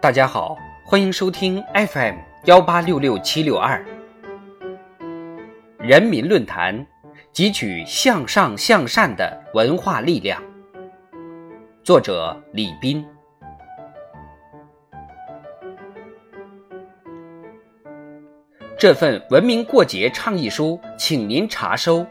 大家好，欢迎收听 FM 幺八六六七六二人民论坛，汲取向上向善的文化力量。作者李斌。这份文明过节倡议书，请您查收。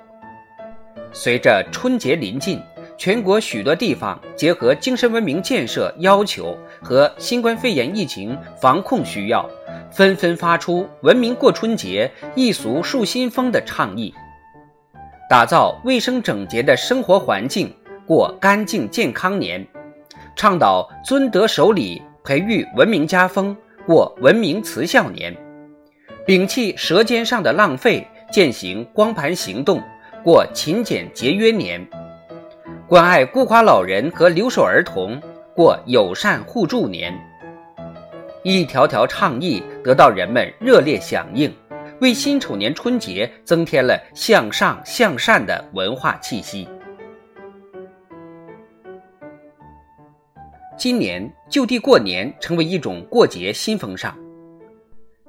随着春节临近。全国许多地方结合精神文明建设要求和新冠肺炎疫情防控需要，纷纷发出“文明过春节，一俗树新风”的倡议，打造卫生整洁的生活环境，过干净健康年；倡导尊德守礼，培育文明家风，过文明慈孝年；摒弃舌尖上的浪费，践行光盘行动，过勤俭节约年。关爱孤寡老人和留守儿童，过友善互助年。一条条倡议得到人们热烈响应，为辛丑年春节增添了向上向善的文化气息。今年就地过年成为一种过节新风尚，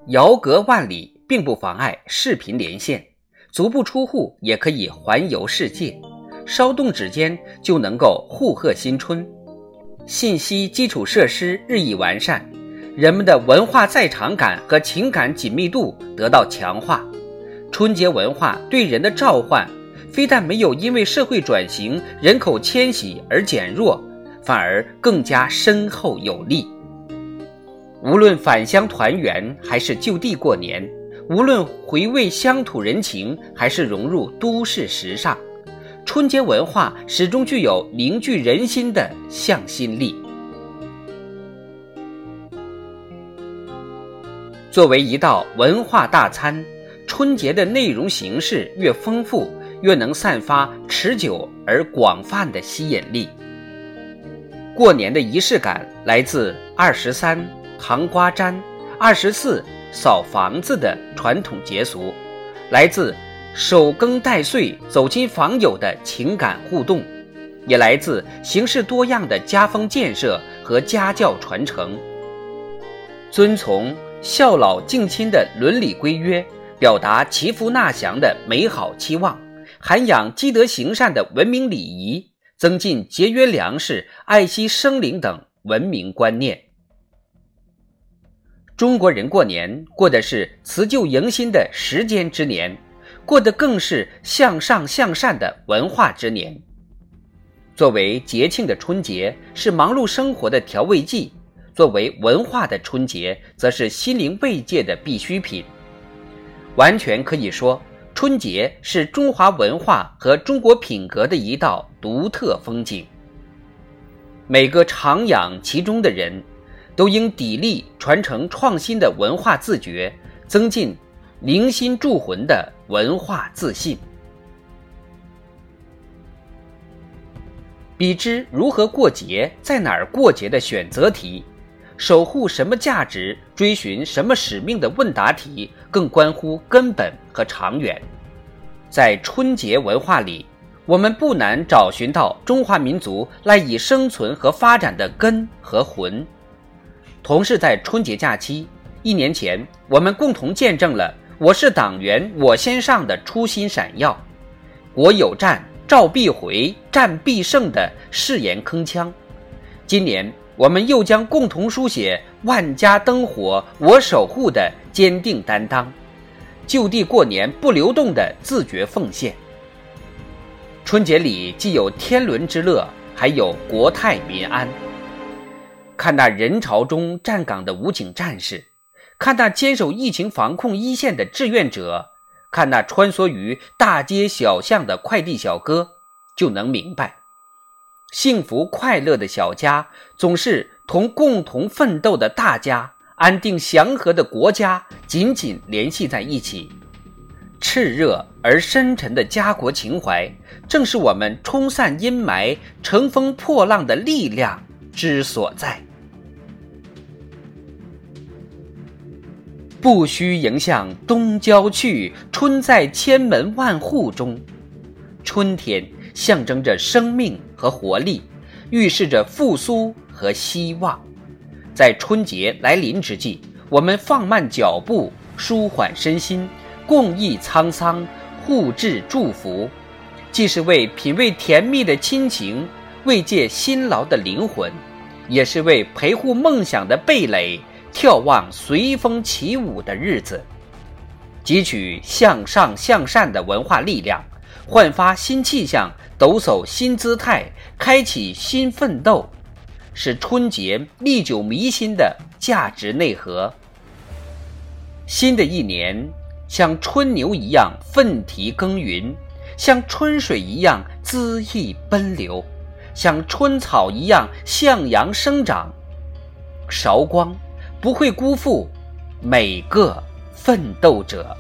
遥隔万里并不妨碍视频连线，足不出户也可以环游世界。稍动指尖就能够互贺新春，信息基础设施日益完善，人们的文化在场感和情感紧密度得到强化。春节文化对人的召唤，非但没有因为社会转型、人口迁徙而减弱，反而更加深厚有力。无论返乡团圆，还是就地过年；无论回味乡土人情，还是融入都市时尚。春节文化始终具有凝聚人心的向心力。作为一道文化大餐，春节的内容形式越丰富，越能散发持久而广泛的吸引力。过年的仪式感来自二十三糖瓜粘、二十四扫房子的传统节俗，来自。守更待岁，走亲访友的情感互动，也来自形式多样的家风建设和家教传承。遵从孝老敬亲的伦理规约，表达祈福纳祥的美好期望，涵养积德行善的文明礼仪，增进节约粮食、爱惜生灵等文明观念。中国人过年过的是辞旧迎新的时间之年。过得更是向上向善的文化之年。作为节庆的春节是忙碌生活的调味剂，作为文化的春节则是心灵慰藉的必需品。完全可以说，春节是中华文化和中国品格的一道独特风景。每个徜徉其中的人，都应砥砺传承创新的文化自觉，增进。凝心铸魂的文化自信，比之如何过节、在哪儿过节的选择题，守护什么价值、追寻什么使命的问答题，更关乎根本和长远。在春节文化里，我们不难找寻到中华民族赖以生存和发展的根和魂。同是在春节假期，一年前，我们共同见证了。我是党员，我先上的初心闪耀，国有战，召必回，战必胜的誓言铿锵。今年，我们又将共同书写万家灯火我守护的坚定担当，就地过年不流动的自觉奉献。春节里既有天伦之乐，还有国泰民安。看那人潮中站岗的武警战士。看那坚守疫情防控一线的志愿者，看那穿梭于大街小巷的快递小哥，就能明白，幸福快乐的小家总是同共同奋斗的大家、安定祥和的国家紧紧联系在一起。炽热而深沉的家国情怀，正是我们冲散阴霾、乘风破浪的力量之所在。不须迎向东郊去，春在千门万户中。春天象征着生命和活力，预示着复苏和希望。在春节来临之际，我们放慢脚步，舒缓身心，共忆沧桑，互致祝福，既是为品味甜蜜的亲情，慰藉辛劳的灵魂，也是为陪护梦想的蓓蕾，眺望随风起舞的日子，汲取向上向善的文化力量，焕发新气象，抖擞新姿态，开启新奋斗。是春节历久弥新的价值内核。新的一年，像春牛一样奋蹄耕耘，像春水一样恣意奔流，像春草一样向阳生长。韶光不会辜负每个奋斗者。